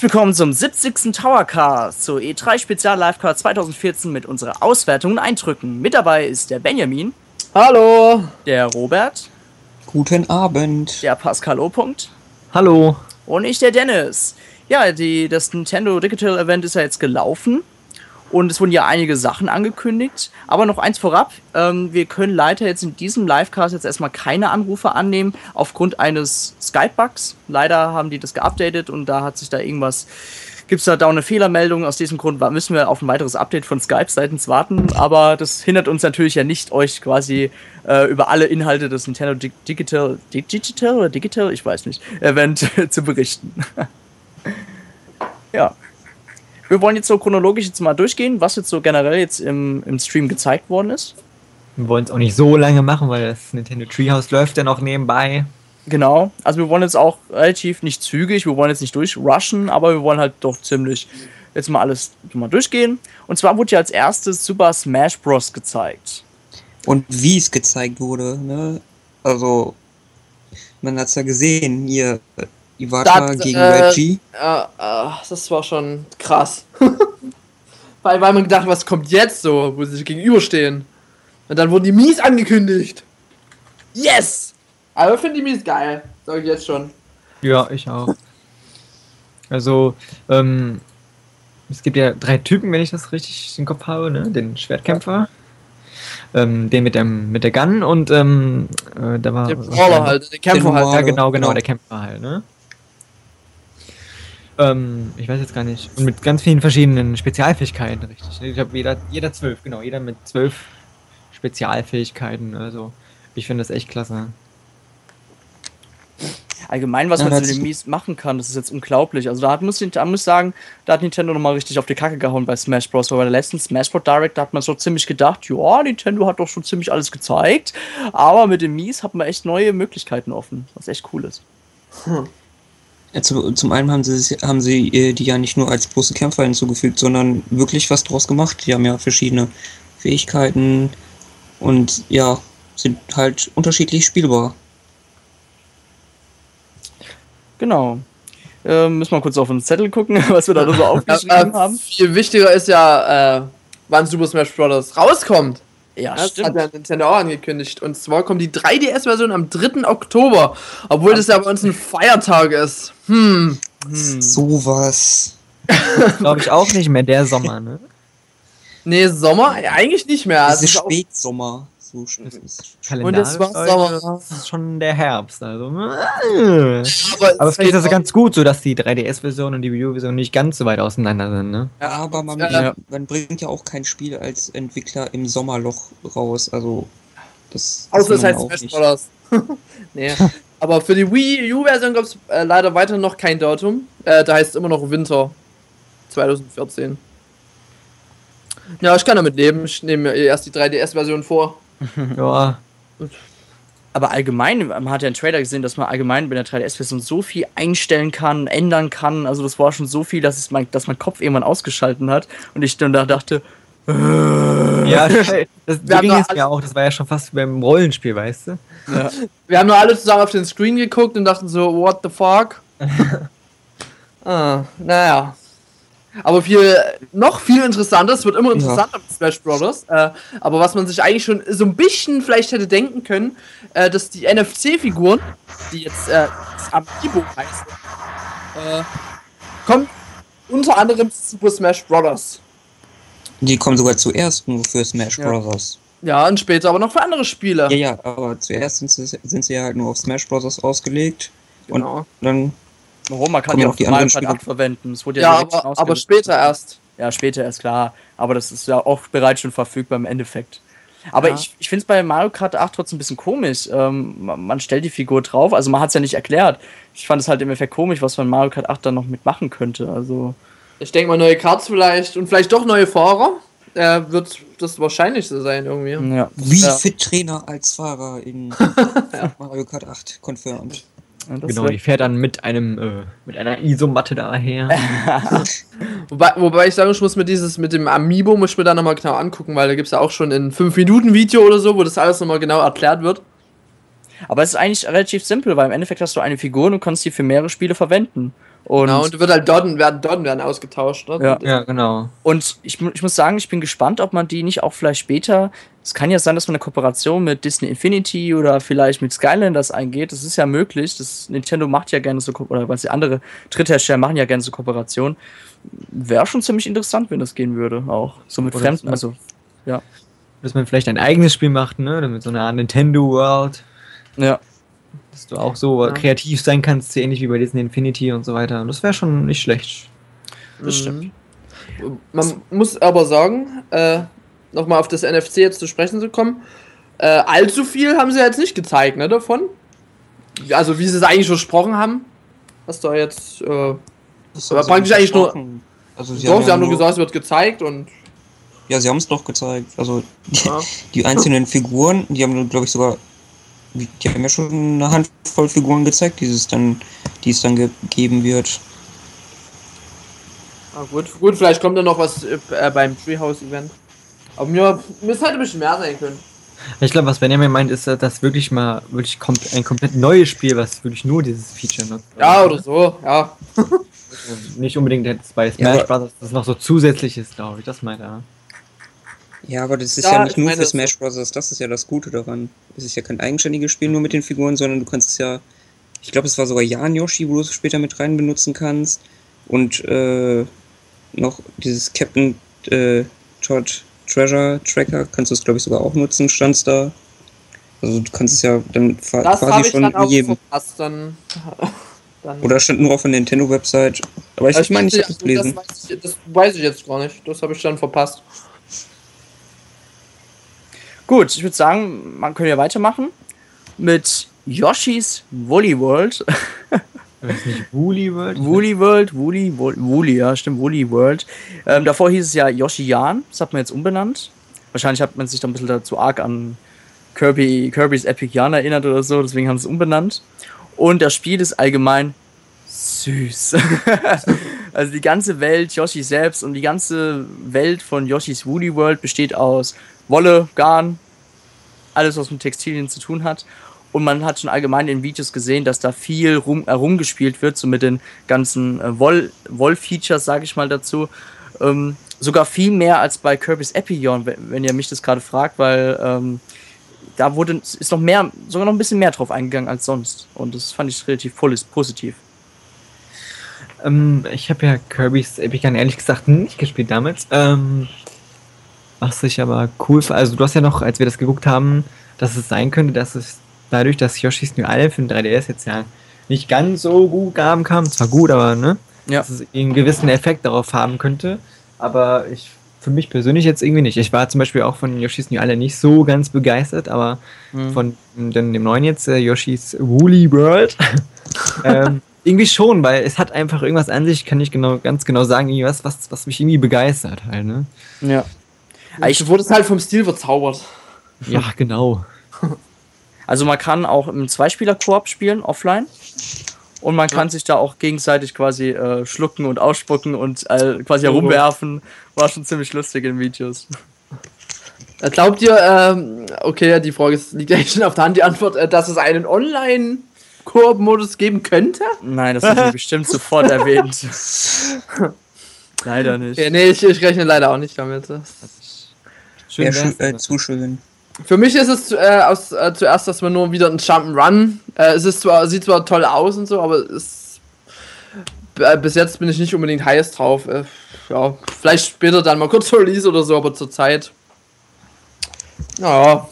Herzlich willkommen zum 70. Towercast, zur E3 Spezial Livecard 2014 mit unserer Auswertung und Eindrücken. Mit dabei ist der Benjamin. Hallo. Der Robert. Guten Abend. Der Pascal O. -Punkt. Hallo. Und ich, der Dennis. Ja, die, das Nintendo Digital Event ist ja jetzt gelaufen. Und es wurden ja einige Sachen angekündigt. Aber noch eins vorab. Ähm, wir können leider jetzt in diesem Livecast jetzt erstmal keine Anrufe annehmen, aufgrund eines Skype-Bugs. Leider haben die das geupdatet und da hat sich da irgendwas. Gibt es da, da eine Fehlermeldung? Aus diesem Grund müssen wir auf ein weiteres Update von Skype seitens warten. Aber das hindert uns natürlich ja nicht, euch quasi äh, über alle Inhalte des Nintendo Digital, Digital oder Digital, ich weiß nicht, Event zu berichten. ja. Wir wollen jetzt so chronologisch jetzt mal durchgehen, was jetzt so generell jetzt im, im Stream gezeigt worden ist. Wir wollen es auch nicht so lange machen, weil das Nintendo Treehouse läuft ja noch nebenbei. Genau, also wir wollen jetzt auch relativ nicht zügig, wir wollen jetzt nicht durchrushen, aber wir wollen halt doch ziemlich jetzt mal alles mal durchgehen. Und zwar wurde ja als erstes Super Smash Bros. gezeigt. Und wie es gezeigt wurde, ne? Also, man hat es ja gesehen, hier Iwata das, gegen äh, Reggie. Äh, äh, das war schon krass. weil, weil man gedacht, was kommt jetzt so, wo sie sich gegenüberstehen. Und dann wurden die Mies angekündigt. Yes! Aber ich finde die Mies geil, sag ich jetzt schon. Ja, ich auch. Also, ähm, es gibt ja drei Typen, wenn ich das richtig im Kopf habe, ne? Den Schwertkämpfer, ähm, den mit dem mit der Gun und ähm, äh, da war. Der Brawler halt, der Kämpfer halt. Ja, genau, genau, genau, der Kämpfer halt, ne? Ähm, ich weiß jetzt gar nicht. Und mit ganz vielen verschiedenen Spezialfähigkeiten, richtig. Ich glaube, jeder, jeder zwölf, genau, jeder mit zwölf Spezialfähigkeiten. Also, ich finde das echt klasse. Allgemein, was ja, man zu den Mies machen kann, das ist jetzt unglaublich. Also da muss ich, da muss ich sagen, da hat Nintendo nochmal richtig auf die Kacke gehauen bei Smash Bros. Weil bei der letzten Smash Bros. Direct da hat man so ziemlich gedacht, ja, Nintendo hat doch schon ziemlich alles gezeigt. Aber mit den Mies hat man echt neue Möglichkeiten offen, was echt cool ist. Hm. Ja, zu, zum einen haben sie, haben sie äh, die ja nicht nur als bloße Kämpfer hinzugefügt, sondern wirklich was draus gemacht. Die haben ja verschiedene Fähigkeiten und ja, sind halt unterschiedlich spielbar. Genau. Äh, müssen wir kurz auf den Zettel gucken, was wir da so aufgeschrieben äh, haben. Viel wichtiger ist ja, äh, wann Super Smash Bros. rauskommt. Ja, das stimmt. hat ja Nintendo auch angekündigt. Und zwar kommt die 3DS-Version am 3. Oktober. Obwohl das ja bei uns ein Feiertag ist. Hm. hm. Sowas. Glaube ich auch nicht mehr, der Sommer, ne? Nee, Sommer eigentlich nicht mehr. Das ist Spätsommer so Kalendarisch Und das war Sommer. Das ist schon der Herbst. Also. Äh. Aber, aber vielleicht ist das ganz gut, so dass die 3DS-Version und die Wii U-Version nicht ganz so weit auseinander sind. Ne? Ja, aber man, ja. man bringt ja auch kein Spiel als Entwickler im Sommerloch raus. Also das. Außer es heißt Smash Bros. nee. Aber für die Wii U-Version gab es äh, leider weiter noch kein Datum. Äh, da heißt es immer noch Winter 2014. Ja, ich kann damit leben. Ich nehme mir erst die 3DS-Version vor. ja. Aber allgemein, man hat ja einen Trailer gesehen, dass man allgemein bei der 3DS-Version so viel einstellen kann, ändern kann. Also das war schon so viel, dass, es mein, dass mein Kopf irgendwann ausgeschalten hat. Und ich dann da dachte, ja, das, das ging es mir auch. Das war ja schon fast wie beim Rollenspiel, weißt du? Ja. Wir haben nur alle zusammen auf den Screen geguckt und dachten so, what the fuck? ah, naja. Aber viel, noch viel interessanter, es wird immer interessanter ja. mit Smash Bros. Äh, aber was man sich eigentlich schon so ein bisschen vielleicht hätte denken können, äh, dass die NFC-Figuren, die jetzt äh, Amiibo heißen, äh, kommen unter anderem zu Super Smash Bros. Die kommen sogar zuerst nur für Smash ja. Bros. Ja, und später aber noch für andere Spiele. Ja, ja, aber zuerst sind sie, sind sie ja halt nur auf Smash Bros. ausgelegt. Genau. Und dann Warum? Man kann die auch die anderen Spiele verwenden. Es wurde ja, ja aber, aber später erst. Ja, später erst, klar. Aber das ist ja auch bereits schon verfügbar im Endeffekt. Aber ja. ich, ich finde es bei Mario Kart 8 trotzdem ein bisschen komisch. Ähm, man, man, stellt die Figur drauf, also man hat es ja nicht erklärt. Ich fand es halt im Effekt komisch, was man Mario Kart 8 dann noch mitmachen könnte. Also. Ich denke mal, neue Karts vielleicht und vielleicht doch neue Fahrer. Äh, wird das Wahrscheinlichste sein irgendwie. Ja. Wie ja. Fit Trainer als Fahrer in Mario Kart 8 confirmed. Genau, die fährt dann mit einem äh, mit einer Isomatte daher. wobei, wobei ich sagen muss, mit dieses mit dem Amiibo muss ich mir da nochmal genau angucken, weil da gibt es ja auch schon ein 5-Minuten-Video oder so, wo das alles nochmal genau erklärt wird. Aber es ist eigentlich relativ simpel, weil im Endeffekt hast du eine Figur und du kannst die für mehrere Spiele verwenden. Und genau, und wird halt Dodden werden, Dodden werden ausgetauscht, ne? Ja, ja genau. Und ich, ich muss sagen, ich bin gespannt, ob man die nicht auch vielleicht später. Es kann ja sein, dass man eine Kooperation mit Disney Infinity oder vielleicht mit Skylanders eingeht. Das ist ja möglich. Das Nintendo macht ja gerne so, oder was die andere Dritthersteller machen ja gerne so Kooperationen. Wäre schon ziemlich interessant, wenn das gehen würde, auch. So mit oder Fremden, also, ja. Dass man vielleicht ein eigenes Spiel macht, ne? Mit so einer Nintendo World. Ja dass du auch so ja. kreativ sein kannst, ähnlich wie bei Disney Infinity und so weiter. Und das wäre schon nicht schlecht. Das stimmt. Mhm. Man muss aber sagen, äh, nochmal auf das NFC jetzt zu sprechen zu kommen, äh, allzu viel haben sie jetzt nicht gezeigt, ne, davon. Also wie sie es eigentlich versprochen haben. Was da jetzt, äh, das aber praktisch eigentlich nur. Also sie, doch, haben, sie haben nur gesagt, es wird gezeigt und. Ja, sie haben es doch gezeigt. Also die, ja. die einzelnen Figuren, die haben, glaube ich, sogar die haben ja schon eine Handvoll Figuren gezeigt, die es dann, die es dann gegeben wird. Ah, gut, gut, vielleicht kommt da noch was äh, beim Treehouse-Event. Aber mir, mir ist halt ein bisschen mehr sein können. Ich glaube, was Benjamin meint, ist, dass wirklich mal wirklich kommt ein komplett neues Spiel, was wirklich nur dieses Feature nutzt. Ja, oder so, ja. Nicht unbedingt jetzt bei Smash ja, Brothers, das noch so zusätzlich ist, glaube ich, das meint er. Ja, aber das ist ja, ja nicht nur für Smash Bros. Das ist ja das Gute daran. Es ist ja kein eigenständiges Spiel nur mit den Figuren, sondern du kannst es ja, ich glaube, es war sogar Jan Yoshi, wo du es später mit rein benutzen kannst. Und äh, noch dieses Captain äh, Todd Treasure Tracker kannst du es, glaube ich, sogar auch nutzen, stand's da. Also du kannst es ja dann das quasi schon dann jedem. Verpasst, dann, dann Oder stand nur auf der Nintendo-Website. Aber ich, ich meine, ich habe es gelesen. Das weiß, ich, das weiß ich jetzt gar nicht. Das habe ich dann verpasst. Gut, ich würde sagen, man könnte ja weitermachen mit Yoshi's Woolly World. Woolly World? Woolly World, Woolly, Woolly, ja, stimmt, Woolly World. Ähm, davor hieß es ja Yoshi Jan, das hat man jetzt umbenannt. Wahrscheinlich hat man sich da ein bisschen dazu arg an Kirby, Kirby's Epic Jan erinnert oder so, deswegen haben sie es umbenannt. Und das Spiel ist allgemein süß. also die ganze Welt, Yoshi selbst und die ganze Welt von Yoshi's Woolly World besteht aus Wolle, Garn, alles, was mit Textilien zu tun hat. Und man hat schon allgemein in Videos gesehen, dass da viel rum, herumgespielt wird, so mit den ganzen äh, Woll, Woll-Features, sage ich mal dazu. Ähm, sogar viel mehr als bei Kirby's Epion, wenn, ihr mich das gerade fragt, weil ähm, da wurde, ist noch mehr, sogar noch ein bisschen mehr drauf eingegangen als sonst. Und das fand ich relativ positiv. Ähm, ich habe ja Kirby's Epic ehrlich gesagt nicht gespielt damals. Ähm, was ich aber cool Also du hast ja noch, als wir das geguckt haben, dass es sein könnte, dass es dadurch, dass Yoshi's New Island für den 3DS jetzt ja nicht ganz so gut haben kam, zwar gut, aber ne, ja. dass es einen gewissen Effekt darauf haben könnte. Aber ich für mich persönlich jetzt irgendwie nicht. Ich war zum Beispiel auch von Yoshi's New Island nicht so ganz begeistert, aber mhm. von dem, dem neuen jetzt, äh, Yoshi's Woolly World, ähm, irgendwie schon, weil es hat einfach irgendwas an sich, kann ich genau, ganz genau sagen, irgendwas, was, was mich irgendwie begeistert halt, ne? Ja. Ich wurde es halt vom Stil verzaubert. Ja, genau. Also man kann auch im Zweispieler-Koop spielen, offline. Und man kann ja. sich da auch gegenseitig quasi äh, schlucken und ausspucken und äh, quasi oh. herumwerfen. War schon ziemlich lustig in Videos. Äh, glaubt ihr, ähm, okay, die Frage liegt eigentlich schon auf der Hand, die Antwort, äh, dass es einen Online-Koop-Modus geben könnte? Nein, das wird bestimmt sofort erwähnt. leider nicht. Okay, nee, ich, ich, rechne leider auch nicht damit. Schön ja, schön, äh, zu schön. Für mich ist es äh, aus, äh, zuerst, dass man nur wieder ein Jump'n'Run. Äh, es ist zwar, sieht zwar toll aus und so, aber es, äh, bis jetzt bin ich nicht unbedingt heiß drauf. Äh, ja, vielleicht später dann mal kurz Release oder so, aber zur Zeit. Ja.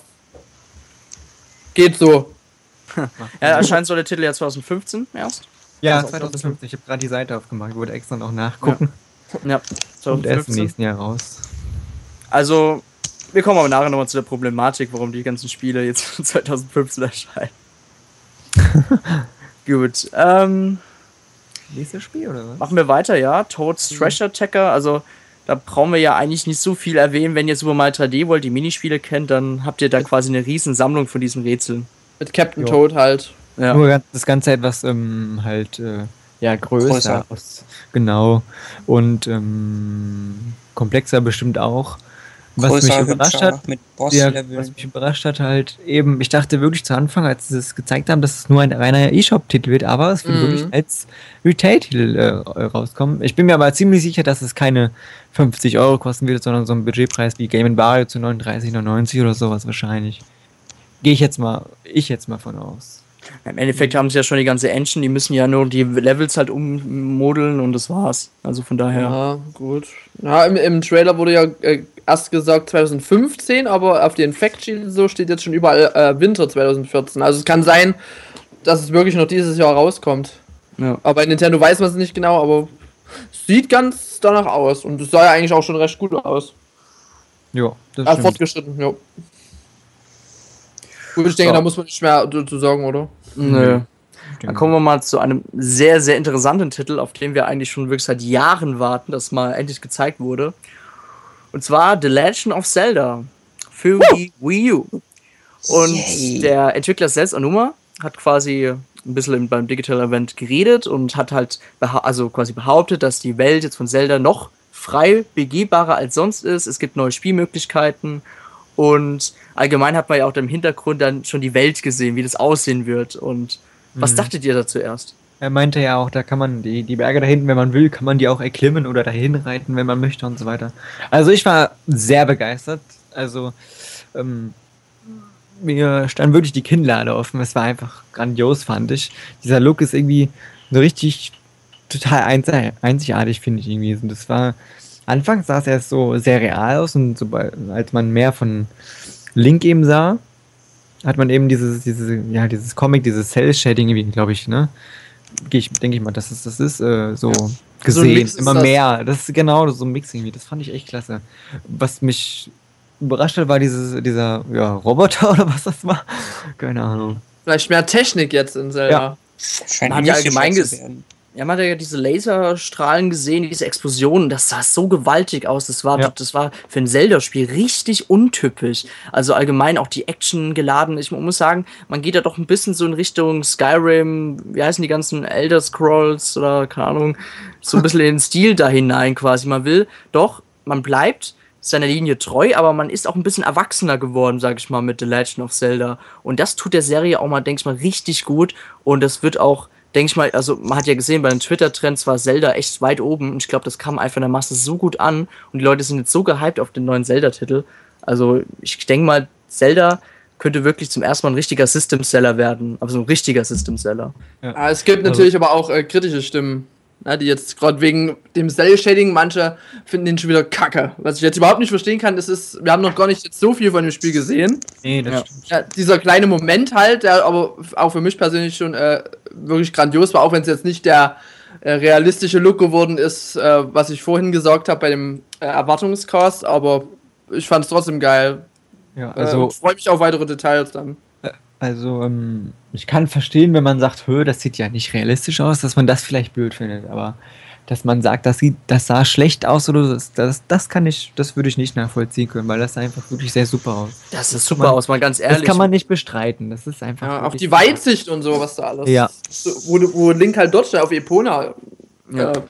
Geht so. ja, erscheint so der Titel ja 2015 erst. Ja, 2015. Ich habe gerade die Seite aufgemacht, ich wollte extra noch nachgucken. Ja, ja 2015. Und erst im nächsten Jahr raus. Also, wir kommen aber nachher nochmal zu der Problematik, warum die ganzen Spiele jetzt 2015 erscheinen. Gut. Ähm, Nächstes Spiel, oder was? Machen wir weiter, ja. Toads mhm. Treasure Attacker. Also, da brauchen wir ja eigentlich nicht so viel erwähnen. Wenn ihr Super Mario 3D World die Minispiele kennt, dann habt ihr da quasi eine riesen Sammlung von diesen Rätseln. Mit Captain jo. Toad halt. Ja. Nur das Ganze etwas ähm, halt äh, ja, größer. größer. Aus, genau. Und ähm, komplexer bestimmt auch. Was mich überrascht hat, mit ja, was mich überrascht hat, halt eben, ich dachte wirklich zu Anfang, als sie es gezeigt haben, dass es nur ein reiner E-Shop-Titel wird, aber es wird mhm. wirklich als Retail-Titel äh, rauskommen. Ich bin mir aber ziemlich sicher, dass es keine 50 Euro kosten wird, sondern so ein Budgetpreis wie Game Wario zu 39,99 oder sowas wahrscheinlich. Gehe ich jetzt mal, ich jetzt mal von aus. Im Endeffekt haben sie ja schon die ganze Engine, die müssen ja nur die Levels halt ummodeln und das war's. Also von daher. Ja, gut. Ja, im, im Trailer wurde ja äh, erst gesagt 2015, aber auf den Factsheet so steht jetzt schon überall äh, Winter 2014. Also es kann sein, dass es wirklich noch dieses Jahr rauskommt. Ja. Aber bei Nintendo weiß man es nicht genau, aber es sieht ganz danach aus und es sah ja eigentlich auch schon recht gut aus. Ja, das ist. fortgeschritten, ja. Gut, ich denke, so. da muss man nicht mehr dazu sagen, oder? Nö. Dann kommen wir mal zu einem sehr, sehr interessanten Titel, auf den wir eigentlich schon wirklich seit Jahren warten, dass mal endlich gezeigt wurde. Und zwar The Legend of Zelda für Wii, Wii U. Und Yay. der Entwickler selbst, Anuma, hat quasi ein bisschen beim Digital Event geredet und hat halt also quasi behauptet, dass die Welt jetzt von Zelda noch frei begehbarer als sonst ist. Es gibt neue Spielmöglichkeiten und allgemein hat man ja auch im Hintergrund dann schon die Welt gesehen, wie das aussehen wird. Und was mhm. dachtet ihr da zuerst? Er meinte ja auch, da kann man die, die Berge da hinten, wenn man will, kann man die auch erklimmen oder dahin reiten, wenn man möchte und so weiter. Also ich war sehr begeistert. Also ähm, mir stand wirklich die Kinnlade offen. Es war einfach grandios, fand ich. Dieser Look ist irgendwie so richtig total einzigartig, finde ich irgendwie. Und das war Anfangs sah es erst so sehr real aus und so, als man mehr von Link eben sah, hat man eben dieses, diese, ja, dieses Comic, dieses Cell-Shading irgendwie, glaube ich, ne? Ich, denke ich mal, dass es das ist, äh, so ja. gesehen. So immer das. mehr. Das ist genau so ein Mix irgendwie. Das fand ich echt klasse. Was mich überrascht hat, war dieses, dieser ja, Roboter oder was das war. Keine Ahnung. Vielleicht mehr Technik jetzt in Zelda. Ja. Scheint ja allgemein gesehen ja, man hat ja diese Laserstrahlen gesehen, diese Explosionen, das sah so gewaltig aus. Das war, ja. das war für ein Zelda-Spiel richtig untypisch. Also allgemein auch die Action geladen. Ich muss sagen, man geht da doch ein bisschen so in Richtung Skyrim, wie heißen die ganzen Elder Scrolls oder keine Ahnung, so ein bisschen in den Stil da hinein quasi. Man will doch, man bleibt seiner Linie treu, aber man ist auch ein bisschen erwachsener geworden, sag ich mal, mit The Legend of Zelda. Und das tut der Serie auch mal, denke ich mal, richtig gut. Und das wird auch denke ich mal, also man hat ja gesehen, bei den Twitter-Trends war Zelda echt weit oben und ich glaube, das kam einfach in der Masse so gut an und die Leute sind jetzt so gehypt auf den neuen Zelda-Titel. Also ich denke mal, Zelda könnte wirklich zum ersten Mal ein richtiger System-Seller werden, aber so ein richtiger System-Seller. Ja. Ah, es gibt natürlich also. aber auch äh, kritische Stimmen. Ja, die jetzt gerade wegen dem Cell-Shading, manche finden den schon wieder kacke. Was ich jetzt überhaupt nicht verstehen kann, das ist, wir haben noch gar nicht jetzt so viel von dem Spiel gesehen. Nee, das ja. stimmt. Ja, dieser kleine Moment halt, der aber auch für mich persönlich schon äh, wirklich grandios war, auch wenn es jetzt nicht der äh, realistische Look geworden ist, äh, was ich vorhin gesagt habe bei dem äh, Erwartungscast, aber ich fand es trotzdem geil. Ja, äh, also. ich freue mich auf weitere Details dann. Also, ähm, ich kann verstehen, wenn man sagt, Hö, das sieht ja nicht realistisch aus, dass man das vielleicht blöd findet, aber dass man sagt, das sieht, das sah schlecht aus oder das, das, das kann ich, das würde ich nicht nachvollziehen können, weil das sah einfach wirklich sehr super aus. Das ist super man, aus, mal ganz ehrlich. Das kann man nicht bestreiten. Das ist einfach. Ja, auch die Weitsicht und so, was da alles. Ja. Wo, wo Link halt dort auf Epona ja. äh,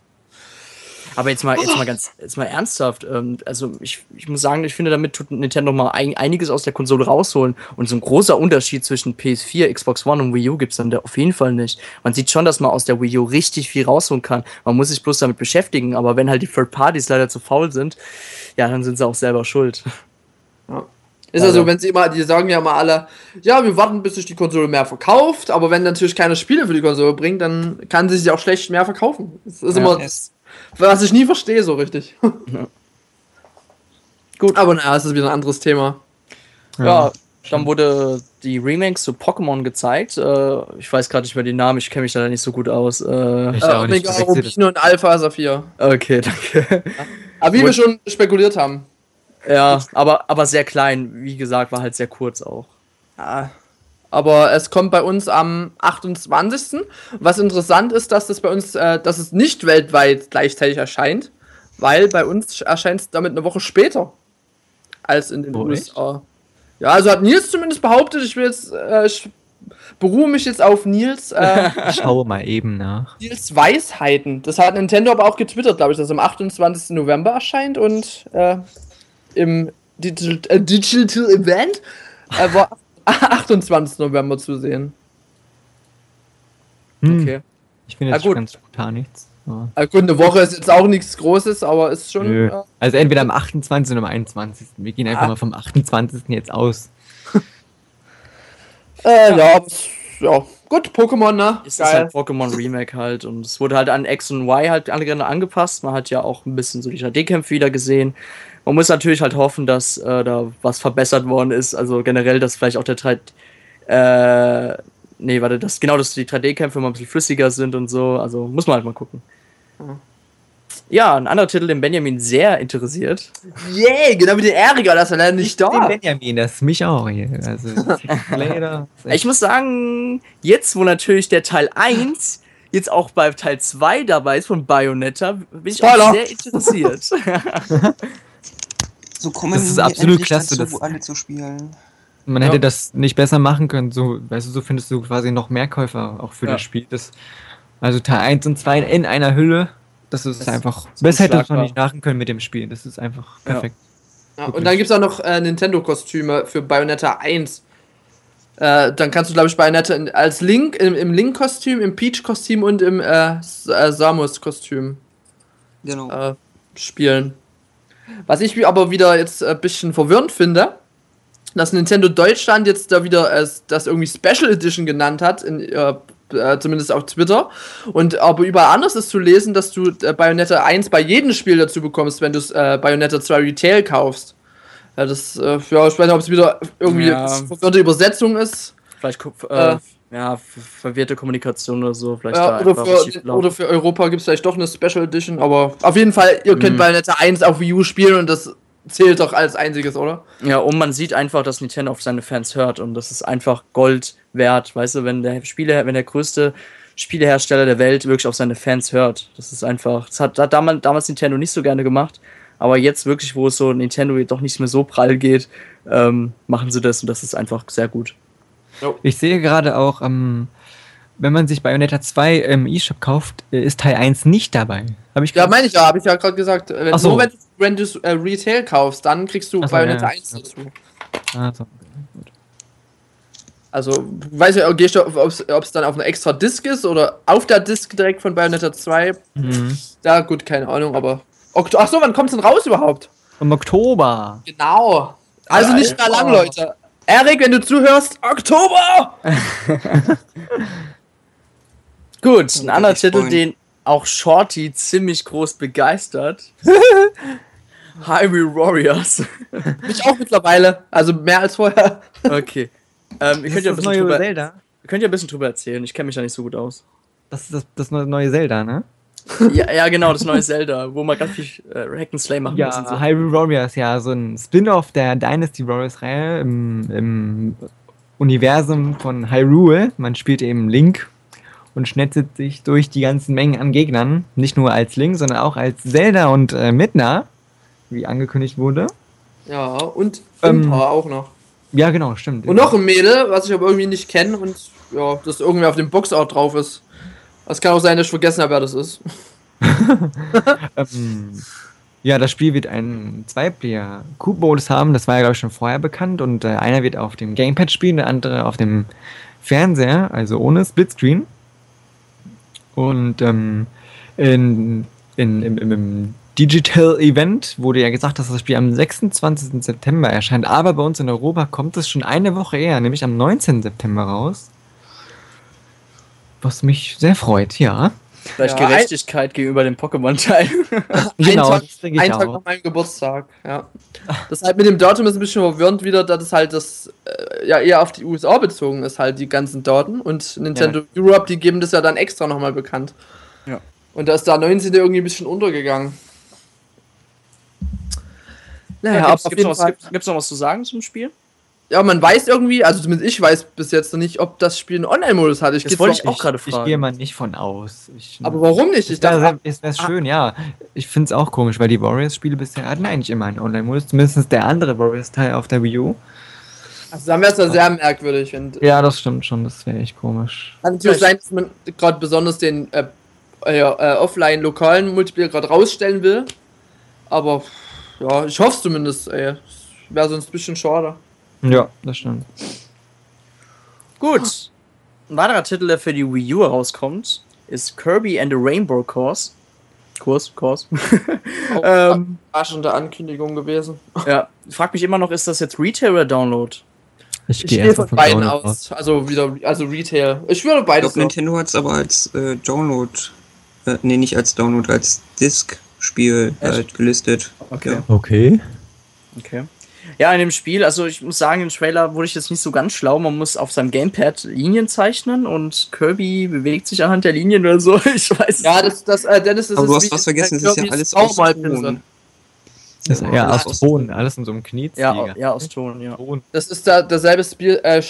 aber jetzt mal, jetzt mal ganz, jetzt mal ernsthaft. Ähm, also ich, ich muss sagen, ich finde, damit tut Nintendo mal ein, einiges aus der Konsole rausholen. Und so ein großer Unterschied zwischen PS4, Xbox One und Wii U gibt es dann auf jeden Fall nicht. Man sieht schon, dass man aus der Wii U richtig viel rausholen kann. Man muss sich bloß damit beschäftigen. Aber wenn halt die Third Parties leider zu faul sind, ja, dann sind sie auch selber schuld. Ja. Ist also, wenn sie immer, die sagen ja immer alle, ja, wir warten, bis sich die Konsole mehr verkauft, aber wenn natürlich keine Spiele für die Konsole bringt, dann kann sie sich auch schlecht mehr verkaufen. Das ist ja, immer das was ich nie verstehe so richtig. Ja. Gut. Aber naja, es ist wieder ein anderes Thema. Ja, ja dann wurde die Remakes zu Pokémon gezeigt. Äh, ich weiß gerade nicht mehr den Namen, ich kenne mich da nicht so gut aus. Äh, ich auch nicht. Rubino und Alpha Saphir. Okay, danke. Aber wie wir schon spekuliert haben. Ja, aber, aber sehr klein. Wie gesagt, war halt sehr kurz auch. Ja, aber es kommt bei uns am 28. Was interessant ist, dass das bei uns, äh, dass es nicht weltweit gleichzeitig erscheint, weil bei uns erscheint es damit eine Woche später als in den oh, USA. Echt? Ja, also hat Nils zumindest behauptet, ich will jetzt, äh, ich beruhe mich jetzt auf Nils. Äh, ich schaue mal eben nach. Nils Weisheiten. Das hat Nintendo aber auch getwittert, glaube ich, dass es am 28. November erscheint und äh, im Digital, äh, Digital Event war 28. November zu sehen. Hm. Okay. Ich finde jetzt ganz spontan nichts. Ja. Also gut, eine Woche ist jetzt auch nichts Großes, aber ist schon. Ja. Also entweder am 28. oder am 21. Wir gehen einfach ah. mal vom 28. jetzt aus. äh, ja, ja, gut, Pokémon, ne? Es Geil. ist halt Pokémon Remake halt und es wurde halt an X und Y halt angepasst. Man hat ja auch ein bisschen so die 3D-Kämpfe wieder gesehen. Man muss natürlich halt hoffen, dass äh, da was verbessert worden ist. Also generell, dass vielleicht auch der 3 äh, nee, warte, das genau, dass die 3D-Kämpfe mal ein bisschen flüssiger sind und so. Also muss man halt mal gucken. Mhm. Ja, ein anderer Titel, den Benjamin sehr interessiert. Yay, yeah, genau wie der Erika, das ist leider nicht da. Den Benjamin, das ist mich auch hier. Also, ich muss sagen, jetzt, wo natürlich der Teil 1 jetzt auch bei Teil 2 dabei ist von Bayonetta, bin ich Spoiler. auch sehr interessiert. so kommen das ist absolut klasse, dazu, das alle zu spielen. Man hätte ja. das nicht besser machen können, so, weißt du, so findest du quasi noch mehr Käufer auch für ja. das Spiel. Das, also Teil 1 und 2 in einer Hülle das ist das einfach. Besser hätte man nicht machen können mit dem Spiel. Das ist einfach perfekt. Ja. Ja, und dann gibt es auch noch äh, Nintendo-Kostüme für Bayonetta 1. Äh, dann kannst du, glaube ich, Bayonetta als Link, im, im Link-Kostüm, im Peach-Kostüm und im äh, äh, Samus-Kostüm genau. Äh, spielen. Was ich aber wieder jetzt ein bisschen verwirrend finde, dass Nintendo Deutschland jetzt da wieder das irgendwie Special Edition genannt hat in äh, äh, zumindest auf Twitter. Und aber überall anders ist zu lesen, dass du äh, Bayonetta 1 bei jedem Spiel dazu bekommst, wenn du äh, Bayonetta 2 Retail kaufst. Ja, das, äh, ja, ich weiß nicht, ob es wieder irgendwie ja. verwirrte Übersetzung ist. Vielleicht äh, ja, verwirrte Kommunikation oder so. Vielleicht ja, oder, für, oder, für, Europa gibt es vielleicht doch eine Special Edition, aber auf jeden Fall, ihr könnt mhm. Bayonetta 1 auf Wii U spielen und das zählt doch als einziges, oder? Ja, und man sieht einfach, dass Nintendo auf seine Fans hört und das ist einfach Gold wert, weißt du, wenn der Spiele, wenn der größte Spielehersteller der Welt wirklich auf seine Fans hört. Das ist einfach, das hat, hat damals, damals Nintendo nicht so gerne gemacht, aber jetzt wirklich, wo es so Nintendo doch nicht mehr so prall geht, ähm, machen sie das und das ist einfach sehr gut. Ich sehe gerade auch, ähm, wenn man sich Bayonetta 2 im eShop kauft, äh, ist Teil 1 nicht dabei. Hab ich ja, meine ich ja, habe ich ja gerade gesagt. Wenn, so. Nur wenn, du äh, Retail kaufst, dann kriegst du so, Bayonetta ja. 1 dazu. Also, also, weiß ja, gehst du, ob es dann auf einer extra Disk ist oder auf der Disk direkt von Bayonetta 2. Mhm. Ja, gut, keine Ahnung, aber. Ach so, wann kommt es denn raus überhaupt? Im Oktober. Genau. Also nicht mehr lang, Leute. Erik, wenn du zuhörst, Oktober! Gut, ein anderer Titel, den auch Shorty ziemlich groß begeistert. Hyrule Warriors. Mich auch mittlerweile, also mehr als vorher. Okay. Ähm, ihr könnt ja, ein bisschen drüber, Zelda? ihr könnt ja ein bisschen drüber erzählen, ich kenne mich da nicht so gut aus. Das ist das, das neue Zelda, ne? Ja, ja, genau, das neue Zelda, wo man ganz viel äh, Hack and Slay machen ja, muss. Ja, so. Hyrule Warriors, ja, so ein Spin-off der Dynasty Warriors-Reihe im, im Universum von Hyrule. Man spielt eben Link und schnetzelt sich durch die ganzen Mengen an Gegnern. Nicht nur als Link, sondern auch als Zelda und äh, Midna, wie angekündigt wurde. Ja, und ähm, auch noch. Ja, genau, stimmt. Und noch ein Mädel, was ich aber irgendwie nicht kenne und ja, das irgendwie auf dem Boxout drauf ist. Es kann auch sein, dass ich vergessen habe, wer das ist. ähm, ja, das Spiel wird einen Zwei-Player Cube-Modus haben. Das war ja, glaube ich, schon vorher bekannt. Und äh, einer wird auf dem Gamepad spielen, der andere auf dem Fernseher, also ohne Splitscreen. Und ähm, in, in, im, im Digital Event wurde ja gesagt, dass das Spiel am 26. September erscheint, aber bei uns in Europa kommt es schon eine Woche eher, nämlich am 19. September raus. Was mich sehr freut, ja. Vielleicht ja, Gerechtigkeit gegenüber dem Pokémon-Teil. genau, ein Tag, ein Tag nach meinem Geburtstag, ja. Das halt mit dem Datum ist ein bisschen verwirrend wieder, dass es halt das äh, ja eher auf die USA bezogen ist, halt die ganzen Daten. Und Nintendo ja. Europe, die geben das ja dann extra nochmal bekannt. Ja. Und da ist da 19. irgendwie ein bisschen untergegangen. Naja, ja, gibt's, gibt's, noch, gibt's noch was zu sagen zum Spiel? Ja, man weiß irgendwie, also zumindest ich weiß bis jetzt noch nicht, ob das Spiel einen Online-Modus hat. Ich das wollte ich auch gerade fragen. Ich gehe mal nicht von aus. Ich, aber warum nicht? Ich dachte, es wäre schön, ja. Ich finde es auch komisch, weil die Warriors-Spiele bisher hatten eigentlich immer einen Online-Modus. Zumindest der andere Warriors-Teil auf der Wii U. Also dann wäre es ja sehr merkwürdig. Wenn, ja, das stimmt schon. Das wäre echt komisch. Kann natürlich sein, dass man gerade besonders den äh, äh, offline lokalen Multiplayer gerade rausstellen will. Aber ja, ich hoffe es zumindest. Wäre sonst ein bisschen schade. Ja, das stimmt. Gut. Ein weiterer Titel, der für die Wii U herauskommt, ist Kirby and the Rainbow Course. Kurs, Kurs. Oh, ähm, der Ankündigung gewesen. Ja, frag mich immer noch, ist das jetzt Retail oder Download? Ich, ich gehe von beiden aus. aus. Also wieder, also Retail. Ich würde beides. Ich glaub, Nintendo hat es aber als äh, Download, äh, nee, nicht als Download, als Disk-Spiel halt gelistet. Okay. Ja. Okay. Okay. Ja, in dem Spiel, also ich muss sagen, im Trailer wurde ich jetzt nicht so ganz schlau. Man muss auf seinem Gamepad Linien zeichnen und Kirby bewegt sich anhand der Linien oder so. Ich weiß Ja, das, das, äh, Dennis, das Aber ist du hast was vergessen, das ist ja alles aus Ton. Das ist ja aus Ton, alles in so einem Knie. Ja, ja, aus Ton, ja. Das ist da derselbe Spiel, äh,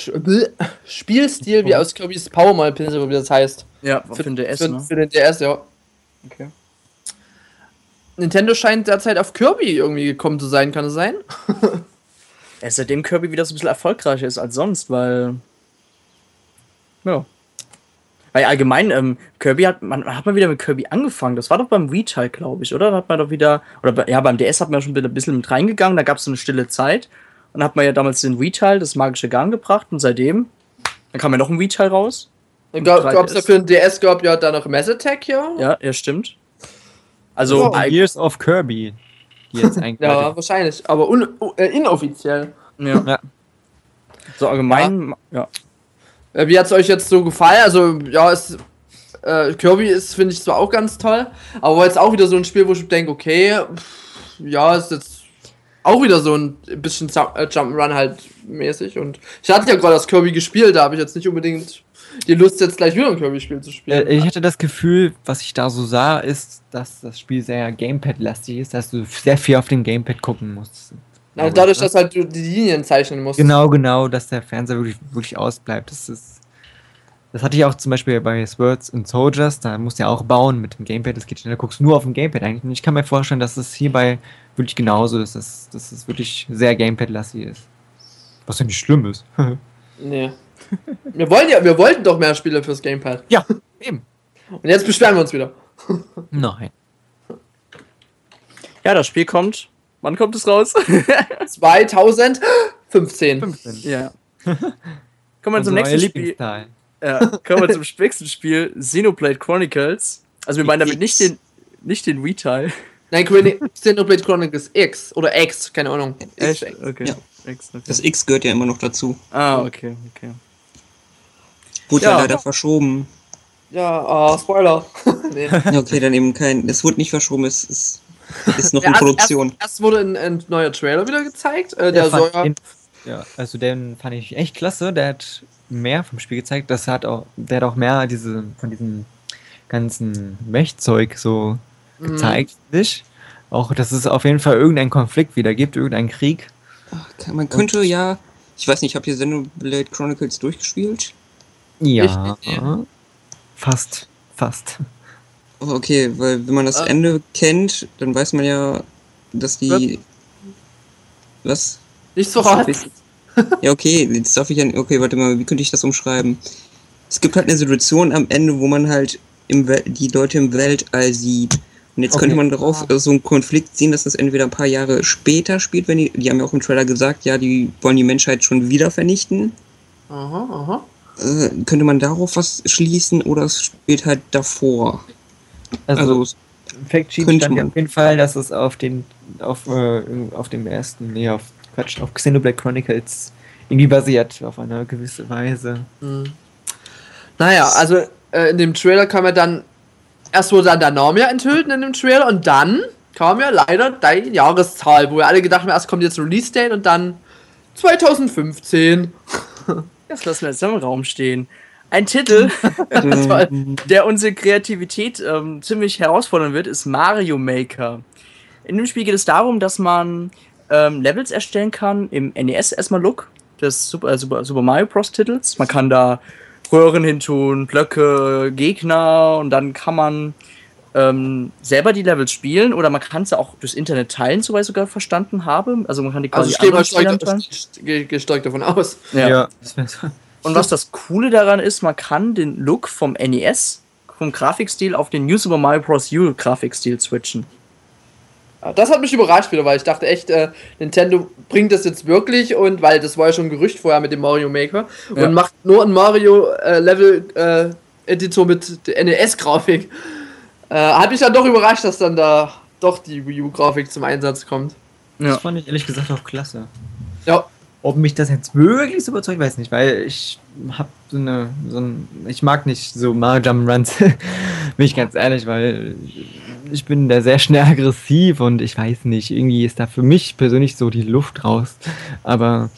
Spielstil wie aus Kirby's Power Pinsel, wie das heißt. Ja, für, für den DS, für, ne? für den DS, ja. Okay. Nintendo scheint derzeit auf Kirby irgendwie gekommen zu sein, kann es sein? Ja, seitdem Kirby wieder so ein bisschen erfolgreicher ist als sonst, weil. Ja. Weil allgemein, ähm, Kirby hat man hat mal wieder mit Kirby angefangen. Das war doch beim Wii-Teil, glaube ich, oder? Da hat man doch wieder. Oder bei, ja, beim DS hat man ja schon ein bisschen mit reingegangen, da gab es so eine stille Zeit. Und dann hat man ja damals den Wii-Teil, das magische Garn gebracht und seitdem. Dann kam ja noch ein Wii-Teil raus. Ich glaube, es dafür ein DS gab ja da noch Mass Attack, ja? Ja, ja, stimmt. Also. Oh, Years of Kirby jetzt eigentlich. ja, wahrscheinlich, aber un, äh, inoffiziell. Ja. ja. So allgemein, ja. ja. Äh, wie hat es euch jetzt so gefallen? Also, ja, es, äh, Kirby ist, finde ich, zwar auch ganz toll, aber jetzt auch wieder so ein Spiel, wo ich denke, okay, pff, ja, ist jetzt auch wieder so ein bisschen äh, Jump'n'Run halt mäßig. Und ich hatte ja gerade das Kirby gespielt, da habe ich jetzt nicht unbedingt die Lust, jetzt gleich wieder ein Kirby-Spiel zu spielen. Äh, ich hatte das Gefühl, was ich da so sah, ist, dass das Spiel sehr Gamepad-lastig ist, dass du sehr viel auf dem Gamepad gucken musst. Also dadurch, dass halt du die Linien zeichnen musst. Genau, genau, dass der Fernseher wirklich, wirklich ausbleibt. Das ist. Das hatte ich auch zum Beispiel bei Swords and Soldiers, da musst du ja auch bauen mit dem Gamepad, das geht schneller, da guckst nur auf dem Gamepad eigentlich. Und ich kann mir vorstellen, dass es hierbei wirklich genauso dass, dass es wirklich sehr Gamepad-lastig ist. Was ja nicht schlimm ist. nee. Wir, wollen ja, wir wollten doch mehr Spiele fürs Gamepad. Ja, eben. Und jetzt beschweren wir uns wieder. Nein. Ja, das Spiel kommt. Wann kommt es raus? 2015. 15, ja. Kommen wir zum nächsten Spiel. Ja, kommen wir zum nächsten Spiel, Xenoblade Chronicles. Also wir meinen damit nicht den, nicht den Wii-Teil. Nein, Xenoblade Chronicles X oder X, keine Ahnung. Echt? Okay. Ja. X, okay. Das X gehört ja immer noch dazu. Ah, okay, okay. Wurde ja, ja leider verschoben. Ja, uh, Spoiler. nee. Okay, dann eben kein. Es wurde nicht verschoben, es ist, ist noch ja, in Produktion. Erst, erst wurde ein, ein, neuer Trailer wieder gezeigt. Äh, der, soll ja, ja, also den fand ich echt klasse. Der hat mehr vom Spiel gezeigt. Das hat auch, der hat auch mehr diese von diesem ganzen Mechzeug so. Gezeigt, mhm. Auch, dass es auf jeden Fall irgendeinen Konflikt wieder gibt, irgendeinen Krieg. Ach, man könnte Und, ja, ich weiß nicht, habt ihr Xenoblade Chronicles durchgespielt? Ja. Fast. Fast. Oh, okay, weil wenn man das äh. Ende kennt, dann weiß man ja, dass die. Was? Nicht so hart. Ja, okay, jetzt darf ich ja. Okay, warte mal, wie könnte ich das umschreiben? Es gibt halt eine Situation am Ende, wo man halt im die Leute im Weltall sieht. Und jetzt okay. könnte man darauf ah. so einen Konflikt sehen, dass das entweder ein paar Jahre später spielt, wenn die, die haben ja auch im Trailer gesagt, ja, die wollen die Menschheit schon wieder vernichten. Aha, aha. Äh, könnte man darauf was schließen oder es spielt halt davor? Also, also Fact Sheet stand ja auf jeden Fall, dass es auf den auf, äh, auf dem ersten, nee, auf Quatsch, auf Xenoblade Chronicles irgendwie basiert, auf eine gewisse Weise. Mhm. Naja, also äh, in dem Trailer kam ja dann, erst wurde dann der Name ja enthüllt in dem Trailer und dann kam ja leider die Jahreszahl, wo wir alle gedacht haben, erst kommt jetzt Release Date und dann 2015. Das lassen wir jetzt im Raum stehen. Ein Titel, der unsere Kreativität ähm, ziemlich herausfordern wird, ist Mario Maker. In dem Spiel geht es darum, dass man ähm, Levels erstellen kann im NES erstmal Look des Super, äh, Super, Super Mario Bros. Titels. Man kann da Röhren hintun, Blöcke, Gegner und dann kann man ähm, selber die Levels spielen oder man kann sie auch durchs Internet teilen, soweit ich sogar verstanden habe. Also man kann die quasi also ich gehe stark davon aus. Ja. ja. Und was das Coole daran ist, man kann den Look vom NES, vom Grafikstil auf den New Super Mario Bros. U Grafikstil switchen. Das hat mich überrascht wieder, weil ich dachte echt, äh, Nintendo bringt das jetzt wirklich und weil das war ja schon ein Gerücht vorher mit dem Mario Maker ja. und macht nur ein Mario äh, Level äh, Editor mit NES-Grafik. Äh, hat mich dann doch überrascht, dass dann da doch die Wii U-Grafik zum Einsatz kommt. Ja. Das fand ich ehrlich gesagt auch klasse. Ja. Ob mich das jetzt wirklich so überzeugt, weiß nicht, weil ich hab so eine, so ein, ich mag nicht so Jump Runs, bin ich ganz ehrlich, weil ich bin da sehr schnell aggressiv und ich weiß nicht, irgendwie ist da für mich persönlich so die Luft raus. Aber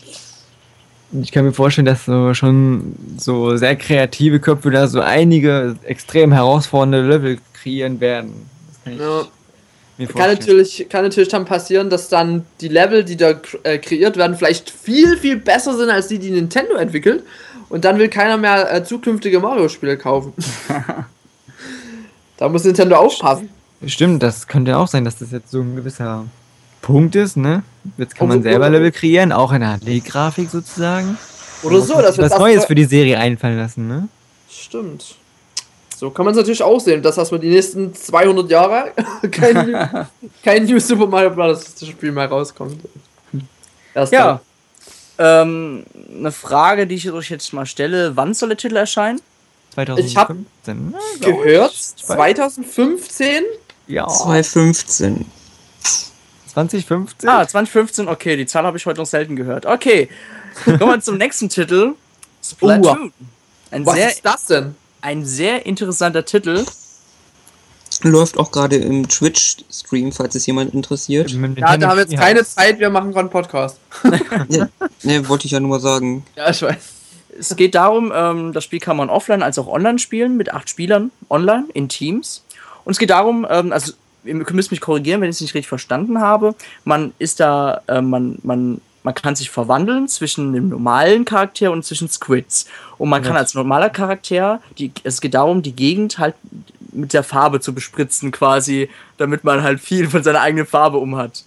ich kann mir vorstellen, dass so schon so sehr kreative Köpfe da so einige extrem herausfordernde Level kreieren werden. Das kann ich ja. Kann natürlich, kann natürlich dann passieren, dass dann die Level, die da äh, kreiert werden, vielleicht viel, viel besser sind als die, die Nintendo entwickelt. Und dann will keiner mehr äh, zukünftige Mario-Spiele kaufen. da muss Nintendo aufpassen. Stimmt, das könnte auch sein, dass das jetzt so ein gewisser Punkt ist, ne? Jetzt kann man selber Level kreieren, auch in der HD-Grafik sozusagen. Oder so, dass wir was Neues für die Serie einfallen lassen, ne? Stimmt. So kann man es natürlich auch sehen, dass erstmal die nächsten 200 Jahre kein, kein New Super Mario Bros. Spiel mehr rauskommt. Erst ja. Ähm, eine Frage, die ich euch jetzt mal stelle: Wann soll der Titel erscheinen? 2015. Ich habe gehört, 2015 ja. 2015. 2015? Ah, 2015, okay, die Zahl habe ich heute noch selten gehört. Okay, kommen wir zum nächsten Titel. Splatoon. Ein Was sehr, ist das denn? Ein sehr interessanter Titel. Läuft auch gerade im Twitch-Stream, falls es jemand interessiert. Ja, da haben wir jetzt keine Zeit, wir machen gerade einen Podcast. ja, ne, wollte ich ja nur sagen. Ja, ich weiß. Es geht darum, ähm, das Spiel kann man offline als auch online spielen, mit acht Spielern online in Teams. Und es geht darum, ähm, also ihr müsst mich korrigieren, wenn ich es nicht richtig verstanden habe. Man ist da, äh, man, man, man kann sich verwandeln zwischen dem normalen Charakter und zwischen Squids. Und man kann als normaler Charakter, die, es geht darum, die Gegend halt mit der Farbe zu bespritzen, quasi, damit man halt viel von seiner eigenen Farbe um hat.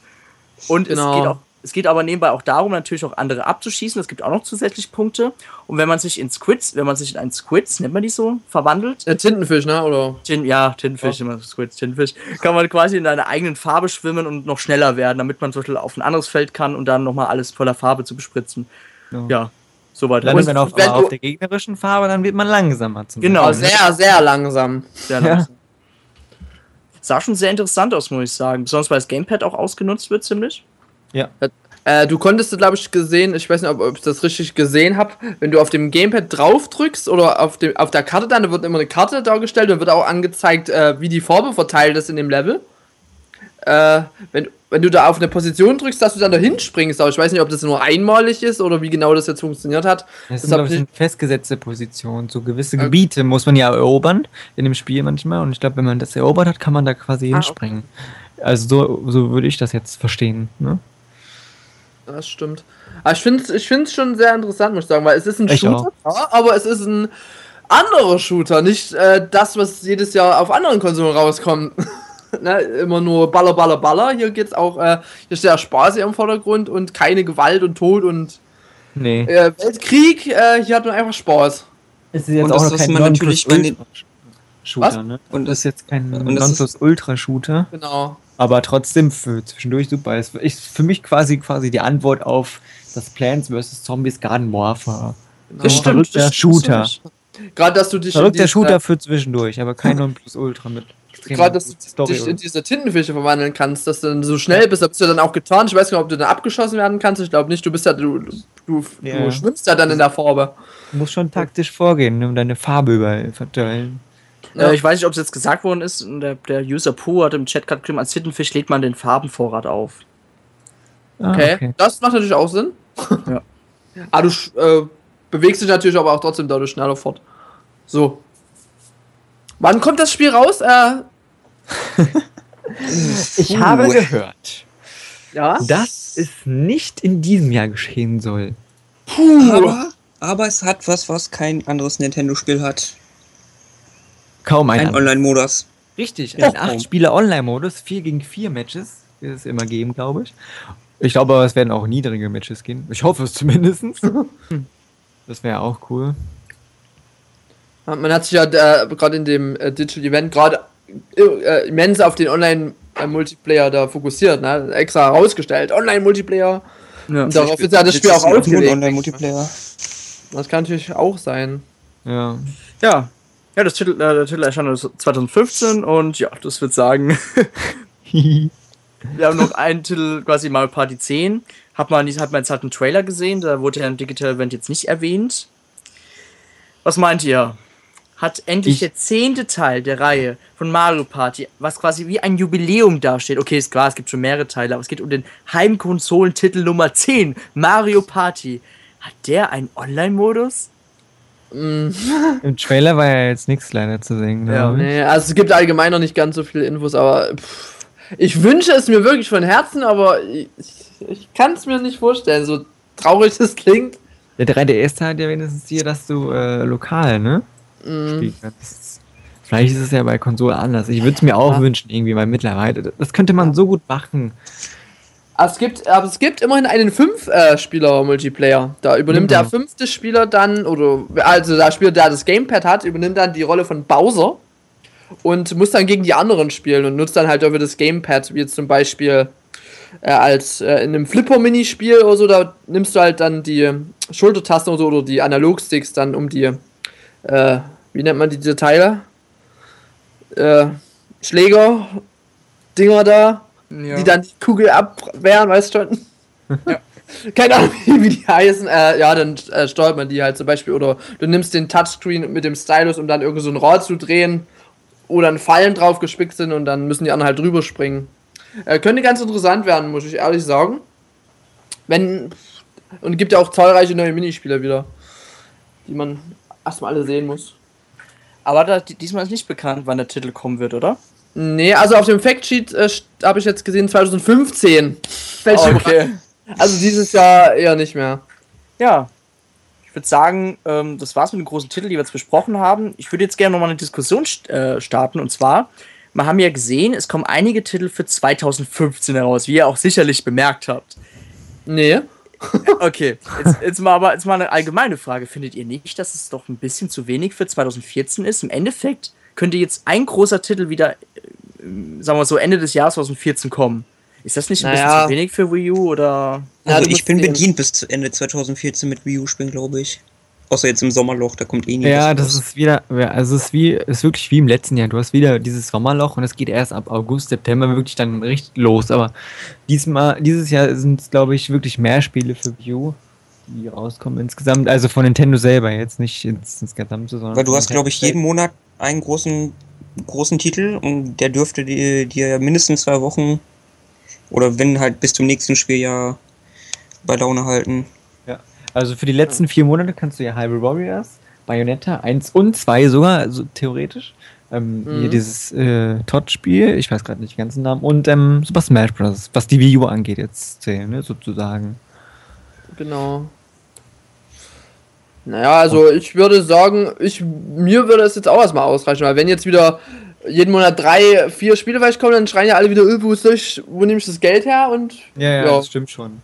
Und genau. es geht auch es geht aber nebenbei auch darum, natürlich auch andere abzuschießen. Es gibt auch noch zusätzlich Punkte. Und wenn man sich in Squids, wenn man sich in einen Squids, nennt man die so, verwandelt. Ja, Tintenfisch, ne? Oder? Tin, ja, Tintenfisch, oh. immer Squids, Tintenfisch. Kann man quasi in einer eigenen Farbe schwimmen und noch schneller werden, damit man zum Beispiel auf ein anderes Feld kann und dann nochmal alles voller Farbe zu bespritzen. Ja, ja soweit. Landet man auf, auf der gegnerischen Farbe, dann wird man langsamer. Zum genau, Beispiel. sehr, sehr langsam. Sehr langsam. Ja. Sah schon sehr interessant aus, muss ich sagen. Besonders weil das Gamepad auch ausgenutzt wird, ziemlich. Ja. Äh, du konntest, glaube ich, gesehen, ich weiß nicht, ob, ob ich das richtig gesehen habe, wenn du auf dem Gamepad drauf drückst oder auf, dem, auf der Karte dann, da wird immer eine Karte dargestellt und wird auch angezeigt, äh, wie die Farbe verteilt ist in dem Level. Äh, wenn, wenn du da auf eine Position drückst, dass du dann dahin springst, aber ich weiß nicht, ob das nur einmalig ist oder wie genau das jetzt funktioniert hat. Das, das sind, ich, festgesetzte Positionen. So gewisse okay. Gebiete muss man ja erobern in dem Spiel manchmal und ich glaube, wenn man das erobert hat, kann man da quasi ah, hinspringen. Okay. Also so, so würde ich das jetzt verstehen. Ne? Das stimmt. Aber ich finde es ich find's schon sehr interessant, muss ich sagen, weil es ist ein ich Shooter, ja, aber es ist ein anderer Shooter, nicht äh, das, was jedes Jahr auf anderen Konsolen rauskommt. ne, immer nur Baller, Baller, Baller. Hier geht's auch, äh, hier steht der Spaß im Vordergrund und keine Gewalt und Tod und nee. äh, Weltkrieg. Äh, hier hat man einfach Spaß. Es ist jetzt und auch das, kein natürlich Shooter, ne? Und das ist jetzt kein Nonplus-Ultra-Shooter. Genau. Aber trotzdem für zwischendurch super. Es ist für mich quasi quasi die Antwort auf das Plants vs. Zombies Garden Warfare. Genau. Das stimmt. Der Shooter. Gerade, dass du dich. Verrückter Shooter für zwischendurch, aber kein Nonplusultra mit. Gerade, dass du Story dich in diese Tintenfische verwandeln kannst, dass du dann so schnell bist, da bist du dann auch getan. Ich weiß gar nicht, ob du dann abgeschossen werden kannst. Ich glaube nicht. Du bist ja, du, du, ja. du schwimmst ja dann in der Farbe. Du musst schon taktisch vorgehen, um deine Farbe überall verteilen. Ja. Äh, ich weiß nicht, ob es jetzt gesagt worden ist. Der, der User Pooh hat im Chat gerade geschrieben, als Tintenfisch lädt man den Farbenvorrat auf. Ah, okay. okay. Das macht natürlich auch Sinn. ja. Aber du äh, bewegst dich natürlich aber auch trotzdem dadurch schneller fort. So. Wann kommt das Spiel raus? Äh, ich habe gehört, ja? dass es nicht in diesem Jahr geschehen soll. Puh. Aber, aber es hat was, was kein anderes Nintendo-Spiel hat. Kaum ein, ein Online-Modus. Richtig, ein 8-Spieler-Online-Modus, 4 gegen 4 Matches wird es immer geben, glaube ich. Ich glaube aber, es werden auch niedrige Matches gehen. Ich hoffe es zumindest. das wäre auch cool. Man hat sich ja äh, gerade in dem äh, Digital Event gerade äh, immens auf den Online beim Multiplayer da fokussiert, ne? Extra herausgestellt, Online-Multiplayer. Ja. Und darauf ist ja das Spiel auch ausgelegt. Online-Multiplayer. Das kann natürlich auch sein. Ja. Ja. Ja, das Titel, äh, der Titel erscheint 2015 und ja, das wird sagen. Wir haben noch einen Titel, quasi Mario Party 10. Hat man, hat man jetzt halt einen Trailer gesehen, da wurde ja im Digital Event jetzt nicht erwähnt. Was meint ihr? Hat endlich ich der zehnte Teil der Reihe von Mario Party, was quasi wie ein Jubiläum dasteht. Okay, ist klar, es gibt schon mehrere Teile, aber es geht um den Heimkonsolentitel Nummer 10, Mario Party. Hat der einen Online-Modus? Mm. Im Trailer war ja jetzt nichts leider zu sehen. Ja, nee, also es gibt allgemein noch nicht ganz so viele Infos, aber pff, ich wünsche es mir wirklich von Herzen, aber ich, ich kann es mir nicht vorstellen, so traurig das klingt. Der 3DS hat ja wenigstens hier, dass du äh, lokal, ne? Mm. Vielleicht ist es ja bei Konsole anders. Ich würde es mir auch ja. wünschen, irgendwie, weil mittlerweile. Das könnte man so gut machen. Aber es gibt, aber es gibt immerhin einen Fünf-Spieler-Multiplayer. Da übernimmt mhm. der fünfte Spieler dann, oder also der Spieler, der das Gamepad hat, übernimmt dann die Rolle von Bowser und muss dann gegen die anderen spielen und nutzt dann halt über das Gamepad, wie jetzt zum Beispiel äh, als äh, in einem Flipper-Minispiel oder so, da nimmst du halt dann die Schultertasten oder, so, oder die Analogsticks dann um die, äh, wie nennt man die, diese Teile? Äh, Schläger, Dinger da, ja. die dann die Kugel abwehren, weißt du schon? Ja. Keine Ahnung, wie die heißen. Äh, ja, dann äh, steuert man die halt zum Beispiel. Oder du nimmst den Touchscreen mit dem Stylus, um dann irgendwie so ein Rad zu drehen oder dann Fallen drauf gespickt sind und dann müssen die anderen halt drüber springen. Äh, könnte ganz interessant werden, muss ich ehrlich sagen. Wenn. Und gibt ja auch zahlreiche neue Minispieler wieder, die man erstmal alle sehen muss. Aber da, diesmal ist nicht bekannt, wann der Titel kommen wird, oder? Nee, also auf dem Factsheet äh, habe ich jetzt gesehen 2015. okay. Also dieses Jahr eher nicht mehr. Ja, ich würde sagen, ähm, das war's mit den großen Titeln, die wir jetzt besprochen haben. Ich würde jetzt gerne nochmal eine Diskussion st äh, starten. Und zwar, wir haben ja gesehen, es kommen einige Titel für 2015 heraus, wie ihr auch sicherlich bemerkt habt. Nee. Okay, jetzt, jetzt, mal aber jetzt mal eine allgemeine Frage. Findet ihr nicht, dass es doch ein bisschen zu wenig für 2014 ist? Im Endeffekt könnte jetzt ein großer Titel wieder, sagen wir so, Ende des Jahres 2014 kommen. Ist das nicht ein naja. bisschen zu wenig für Wii U oder? Also ich bin bedient bis zu Ende 2014 mit Wii U spielen, glaube ich. Außer jetzt im Sommerloch, da kommt eh nichts. Ja, das ist wieder, also es ist wie, ist wirklich wie im letzten Jahr. Du hast wieder dieses Sommerloch und es geht erst ab August, September wirklich dann richtig los. Aber diesmal, dieses Jahr sind es, glaube ich, wirklich mehr Spiele für Wii U, die rauskommen insgesamt. Also von Nintendo selber jetzt nicht ins, insgesamt, sondern. Weil du hast, glaube ich, jeden Monat einen großen, großen Titel und der dürfte dir, dir mindestens zwei Wochen oder wenn halt bis zum nächsten Spieljahr bei Laune halten. Ja, also für die letzten vier Monate kannst du ja Hyrule Warriors, Bayonetta 1 und 2 sogar, also theoretisch. Ähm, mhm. Hier dieses äh, Todd-Spiel, ich weiß gerade nicht den ganzen Namen, und ähm, Super Smash Bros., was die Wii U angeht, jetzt zählen, ne, sozusagen. Genau. Naja, also ich würde sagen, ich, mir würde es jetzt auch erstmal ausreichen, weil wenn jetzt wieder jeden Monat drei, vier Spiele vielleicht kommen, dann schreien ja alle wieder, wo, ich, wo nehme ich das Geld her? Und, ja, ja, ja, das stimmt schon.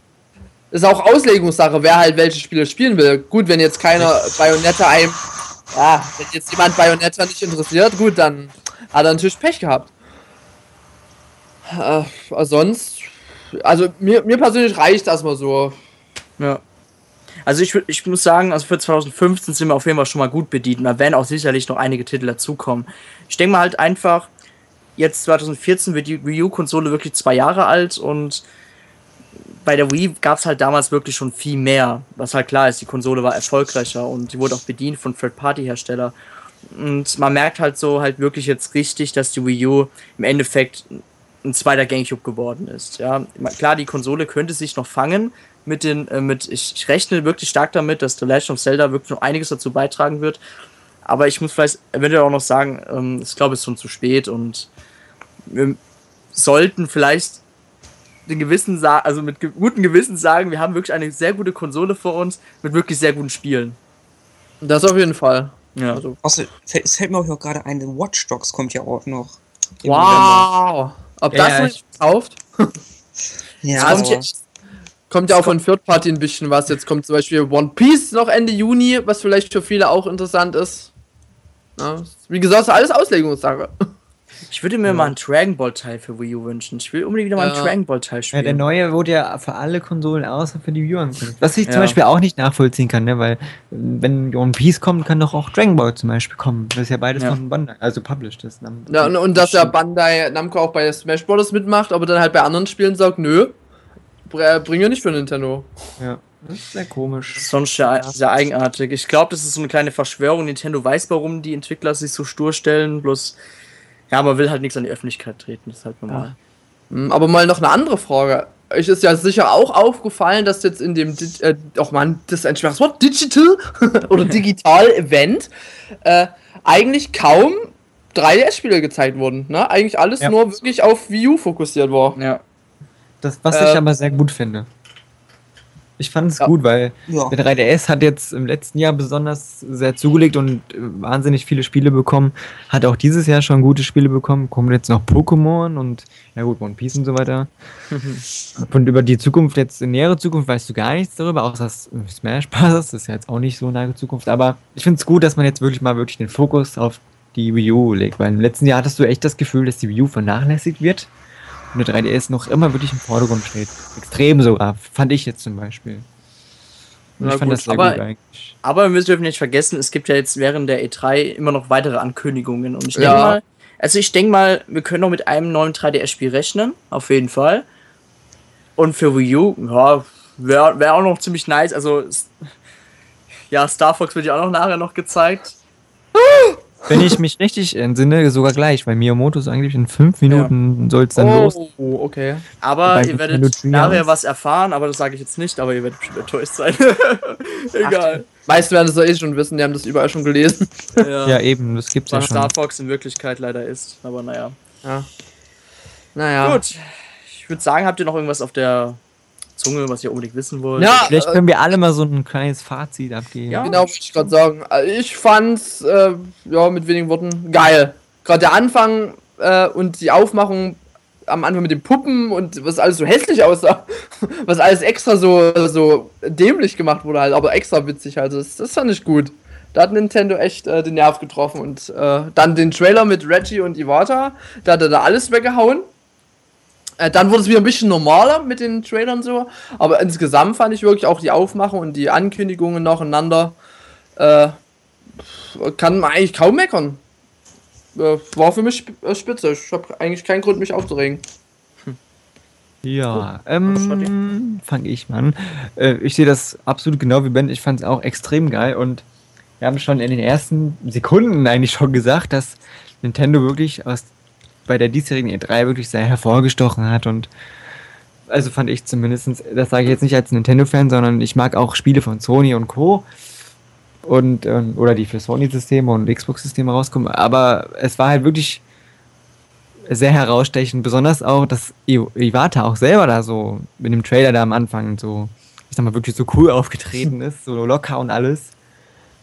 Ist auch Auslegungssache, wer halt welche Spiele spielen will. Gut, wenn jetzt keiner Bayonetta einem. Ja, wenn jetzt jemand Bayonetta nicht interessiert, gut, dann hat er natürlich Pech gehabt. Äh, sonst. Also mir, mir persönlich reicht das mal so. Ja. Also ich, ich muss sagen, also für 2015 sind wir auf jeden Fall schon mal gut bedient. Da werden auch sicherlich noch einige Titel dazukommen. Ich denke mal halt einfach, jetzt 2014 wird die Wii U-Konsole wirklich zwei Jahre alt und bei der Wii gab es halt damals wirklich schon viel mehr. Was halt klar ist, die Konsole war erfolgreicher und die wurde auch bedient von Third-Party-Hersteller. Und man merkt halt so halt wirklich jetzt richtig, dass die Wii U im Endeffekt ein zweiter Gamecube geworden ist. Ja, klar, die Konsole könnte sich noch fangen mit den, äh, mit, ich, ich rechne wirklich stark damit, dass The Legend of Zelda wirklich noch einiges dazu beitragen wird. Aber ich muss vielleicht eventuell auch noch sagen, ähm, ich glaube, es ist schon zu spät und wir sollten vielleicht den Gewissen also mit ge gutem Gewissen sagen, wir haben wirklich eine sehr gute Konsole vor uns mit wirklich sehr guten Spielen. Das auf jeden Fall. Ja. Also. Außer, es fällt mir auch gerade ein, Watch Dogs kommt ja auch noch. Wow! Ob ja, das nicht kauft? ja, also, kommt, kommt ja auch von Third Party ein bisschen was. Jetzt kommt zum Beispiel One Piece noch Ende Juni, was vielleicht für viele auch interessant ist. Ja, wie gesagt, alles Auslegungssache. Ich würde mir ja. mal einen Dragon Ball Teil für Wii U wünschen. Ich will unbedingt wieder mal einen Dragon Ball Teil spielen. Ja, der neue wurde ja für alle Konsolen außer für die Wii U angekündigt. Was ich zum Beispiel auch nicht nachvollziehen kann, ne? weil wenn One Piece kommt, kann doch auch Dragon Ball zum Beispiel kommen. Das ist ja beides von Bandai, also published ist. Ja, und, und dass ja Bandai Namco auch bei Smash Bros. mitmacht, aber dann halt bei anderen Spielen sagt, nö, bring ja nicht für Nintendo. Ja. Das ist sehr komisch. Sonst sehr, sehr eigenartig. Ich glaube, das ist so eine kleine Verschwörung. Nintendo weiß, warum die Entwickler sich so stur stellen. Bloß, ja, man will halt nichts an die Öffentlichkeit treten. Das ist halt normal. Ja. Hm, aber mal noch eine andere Frage. Euch ist ja sicher auch aufgefallen, dass jetzt in dem, äh, auch man, das ist ein schwaches Wort, Digital oder Digital-Event, äh, eigentlich kaum 3DS-Spiele gezeigt wurden. Ne? Eigentlich alles ja. nur wirklich auf Wii U fokussiert war. Ja. Das, was äh, ich aber sehr gut finde. Ich fand es ja. gut, weil ja. der 3DS hat jetzt im letzten Jahr besonders sehr zugelegt und äh, wahnsinnig viele Spiele bekommen. Hat auch dieses Jahr schon gute Spiele bekommen. Kommen jetzt noch Pokémon und ja gut, One Piece und so weiter. und über die Zukunft, jetzt in nähere Zukunft, weißt du gar nichts darüber, außer das Smash Bros. Das ist ja jetzt auch nicht so nahe Zukunft. Aber ich finde es gut, dass man jetzt wirklich mal wirklich den Fokus auf die Wii U legt, weil im letzten Jahr hattest du echt das Gefühl, dass die Wii U vernachlässigt wird der 3DS noch immer wirklich im Vordergrund steht. Extrem sogar, fand ich jetzt zum Beispiel. Und ich fand gut, das sehr aber, gut eigentlich. Aber wir dürfen nicht vergessen, es gibt ja jetzt während der E3 immer noch weitere Ankündigungen. Und ich denke ja. mal, also ich denke mal, wir können noch mit einem neuen 3DS-Spiel rechnen, auf jeden Fall. Und für Wii U, ja, wäre wär auch noch ziemlich nice. Also, ja, Star Fox wird ja auch noch nachher noch gezeigt. Wenn ich mich richtig entsinne, sogar gleich, weil Miyamoto so angeblich in fünf Minuten ja. soll es dann oh, los. Oh, okay. Aber ihr werdet nachher was erfahren, aber das sage ich jetzt nicht, aber ihr werdet bestimmt enttäuscht sein. Egal. Ach, meisten werden das doch eh schon wissen, die haben das überall schon gelesen. Ja, ja eben, das gibt's Was ja schon. Star Fox in Wirklichkeit leider ist, aber naja. Ja. Naja. Gut. Ich würde sagen, habt ihr noch irgendwas auf der Zunge, was ihr unbedingt wissen wollt. Ja, Vielleicht können wir alle mal so ein kleines Fazit abgeben. Ja, genau, wollte ich gerade sagen. Also ich fand's, äh, ja, mit wenigen Worten, geil. Gerade der Anfang äh, und die Aufmachung am Anfang mit den Puppen und was alles so hässlich aussah, was alles extra so, so dämlich gemacht wurde, halt, aber extra witzig. Also, das, das fand ich gut. Da hat Nintendo echt äh, den Nerv getroffen und äh, dann den Trailer mit Reggie und Iwata, da hat er da alles weggehauen. Äh, dann wurde es wieder ein bisschen normaler mit den Trailern so. Aber insgesamt fand ich wirklich auch die Aufmachung und die Ankündigungen nacheinander. Äh, kann man eigentlich kaum meckern. Äh, war für mich äh, spitze. Ich habe eigentlich keinen Grund, mich aufzuregen. Ja, ähm, fange ich mal an. Äh, ich sehe das absolut genau wie Ben. Ich fand es auch extrem geil und wir haben schon in den ersten Sekunden eigentlich schon gesagt, dass Nintendo wirklich aus bei der diesjährigen E3 wirklich sehr hervorgestochen hat und also fand ich zumindest, das sage ich jetzt nicht als Nintendo-Fan, sondern ich mag auch Spiele von Sony und Co. Und, ähm, oder die für Sony-Systeme und Xbox-Systeme rauskommen. Aber es war halt wirklich sehr herausstechend, besonders auch, dass Iwata auch selber da so mit dem Trailer da am Anfang so, ich sag mal, wirklich so cool aufgetreten ist, so locker und alles.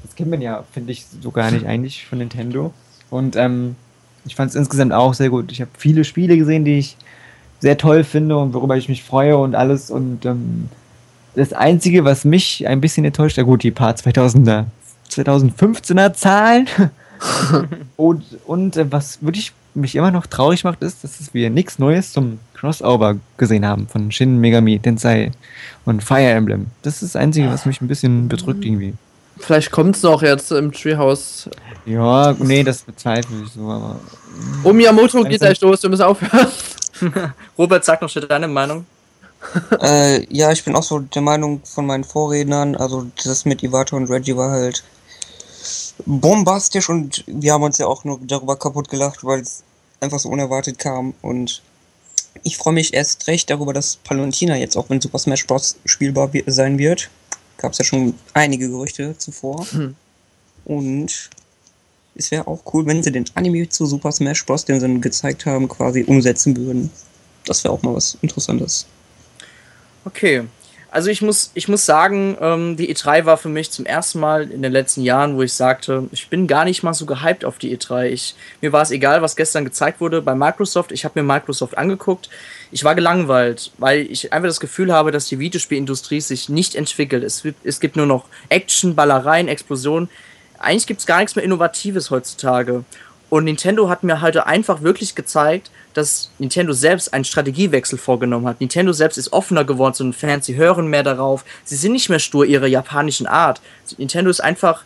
Das kennt man ja, finde ich, so gar nicht eigentlich von Nintendo. Und ähm, ich fand es insgesamt auch sehr gut. Ich habe viele Spiele gesehen, die ich sehr toll finde und worüber ich mich freue und alles. Und ähm, das Einzige, was mich ein bisschen enttäuscht, ja gut, die paar 2000er, 2015er Zahlen. und und äh, was wirklich mich immer noch traurig macht, ist, dass wir nichts Neues zum Crossover gesehen haben von Shin Megami Tensei und Fire Emblem. Das ist das Einzige, was mich ein bisschen bedrückt irgendwie. Vielleicht kommt es noch jetzt im Treehouse. Ja, nee, das bezweifle ich so, aber. Oh, Miyamoto geht gleich los, wir müssen aufhören. Robert, sag noch schnell deine Meinung. äh, ja, ich bin auch so der Meinung von meinen Vorrednern. Also, das mit Iwata und Reggie war halt bombastisch und wir haben uns ja auch nur darüber kaputt gelacht, weil es einfach so unerwartet kam. Und ich freue mich erst recht darüber, dass Palantina jetzt auch in Super Smash Bros. spielbar sein wird gab es ja schon einige Gerüchte zuvor. Hm. Und es wäre auch cool, wenn sie den Anime zu Super Smash Bros., den sie gezeigt haben, quasi umsetzen würden. Das wäre auch mal was Interessantes. Okay, also ich muss, ich muss sagen, ähm, die E3 war für mich zum ersten Mal in den letzten Jahren, wo ich sagte, ich bin gar nicht mal so gehypt auf die E3. Ich, mir war es egal, was gestern gezeigt wurde bei Microsoft. Ich habe mir Microsoft angeguckt. Ich war gelangweilt, weil ich einfach das Gefühl habe, dass die Videospielindustrie sich nicht entwickelt. Es, es gibt nur noch Action, Ballereien, Explosionen. Eigentlich gibt es gar nichts mehr Innovatives heutzutage. Und Nintendo hat mir halt einfach wirklich gezeigt, dass Nintendo selbst einen Strategiewechsel vorgenommen hat. Nintendo selbst ist offener geworden zu den Fans, sie hören mehr darauf, sie sind nicht mehr stur ihrer japanischen Art. Nintendo ist einfach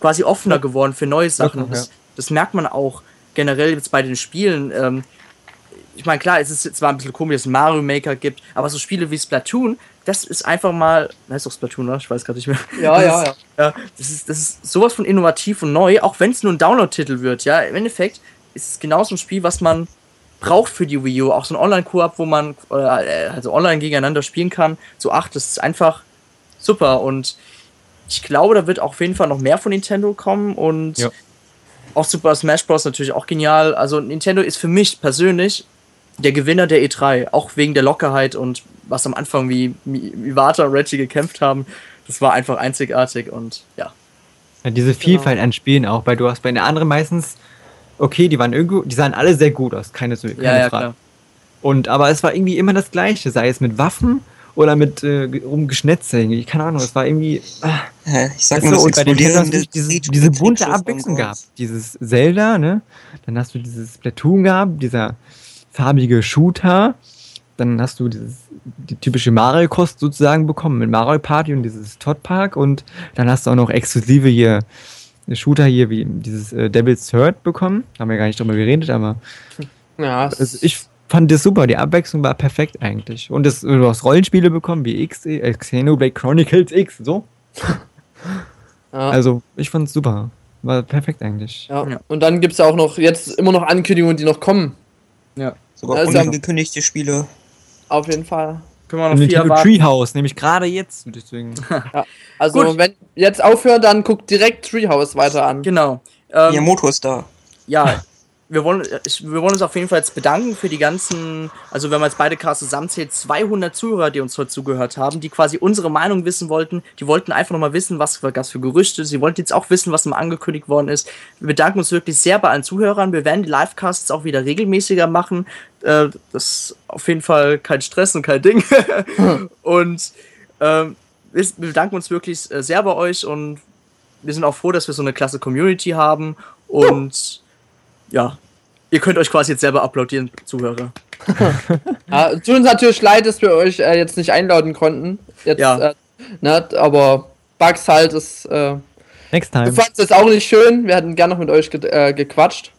quasi offener geworden für neue Sachen. Das, das merkt man auch generell jetzt bei den Spielen. Ähm, ich meine, klar, es ist zwar ein bisschen komisch, dass es Mario Maker gibt, aber so Spiele wie Splatoon, das ist einfach mal. Heißt doch Splatoon, oder? Ich weiß gerade nicht mehr. Ja, das ja, ist, ja. Das ist, das ist sowas von innovativ und neu, auch wenn es nur ein Download-Titel wird. Ja, im Endeffekt ist es genauso ein Spiel, was man braucht für die Wii U. Auch so ein Online-Koop, wo man äh, also online gegeneinander spielen kann. So acht, das ist einfach super und ich glaube, da wird auch auf jeden Fall noch mehr von Nintendo kommen und ja. auch Super Smash Bros. natürlich auch genial. Also Nintendo ist für mich persönlich der Gewinner der E3, auch wegen der Lockerheit und was am Anfang wie Iwata und Reggie gekämpft haben, das war einfach einzigartig und ja. ja diese Vielfalt genau. an Spielen auch, weil du hast bei den anderen meistens, okay, die waren irgendwo, die sahen alle sehr gut aus, keine, keine ja, ja, Frage. Klar. Und aber es war irgendwie immer das Gleiche, sei es mit Waffen oder mit äh, rumgeschnetze, irgendwie, keine Ahnung, es war irgendwie. Ah, ich sag mal, so, und bei den Tellern diese, diese bunte Abwechslung gehabt. Dieses Zelda, ne? Dann hast du dieses Platoon gehabt, dieser farbige Shooter. Dann hast du dieses, die typische Mario-Kost sozusagen bekommen mit Mario Party und dieses Todd Park. Und dann hast du auch noch exklusive hier Shooter hier wie dieses äh, Devil's Third bekommen. Haben wir gar nicht drüber geredet, aber ja, also ich fand das super. Die Abwechslung war perfekt eigentlich. Und das, du hast Rollenspiele bekommen wie X, äh, Xenoblade Chronicles X, so. Ja. Also ich fand es super. War perfekt eigentlich. Ja. Und dann gibt es ja auch noch jetzt immer noch Ankündigungen, die noch kommen. Ja. Sogar also, unangekündigte Spiele. Auf jeden Fall. Können wir noch Nintendo Treehouse, nämlich gerade jetzt. Deswegen. ja. Also, Gut. wenn jetzt aufhört, dann guckt direkt Treehouse weiter an. Genau. Ähm, Miyamoto ist da. Ja, wir wollen, wir wollen uns auf jeden Fall jetzt bedanken für die ganzen, also wenn man jetzt beide Casts zusammenzählt, 200 Zuhörer, die uns heute zugehört haben, die quasi unsere Meinung wissen wollten. Die wollten einfach nochmal wissen, was für, für Gerüchte. Sie wollten jetzt auch wissen, was mal angekündigt worden ist. Wir bedanken uns wirklich sehr bei allen Zuhörern. Wir werden die Livecasts auch wieder regelmäßiger machen. Äh, das ist auf jeden Fall kein Stress und kein Ding. und ähm, wir bedanken uns wirklich äh, sehr bei euch und wir sind auch froh, dass wir so eine klasse Community haben. Und ja, ihr könnt euch quasi jetzt selber applaudieren, Zuhörer. ja, tut uns natürlich leid, dass wir euch äh, jetzt nicht einladen konnten. Jetzt, ja. Äh, ne, aber Bugs halt ist. Äh, Next time. Wir fanden es auch nicht schön. Wir hätten gerne noch mit euch ge äh, gequatscht.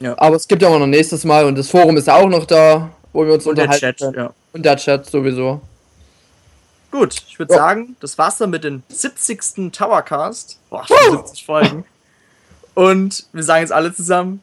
Ja. Aber es gibt ja auch noch nächstes Mal und das Forum ist auch noch da, wo wir uns und unterhalten. Der Chat, ja. Und der Chat sowieso. Gut, ich würde ja. sagen, das war's dann mit dem 70. Towercast. Boah, schon 70 Folgen. Und wir sagen jetzt alle zusammen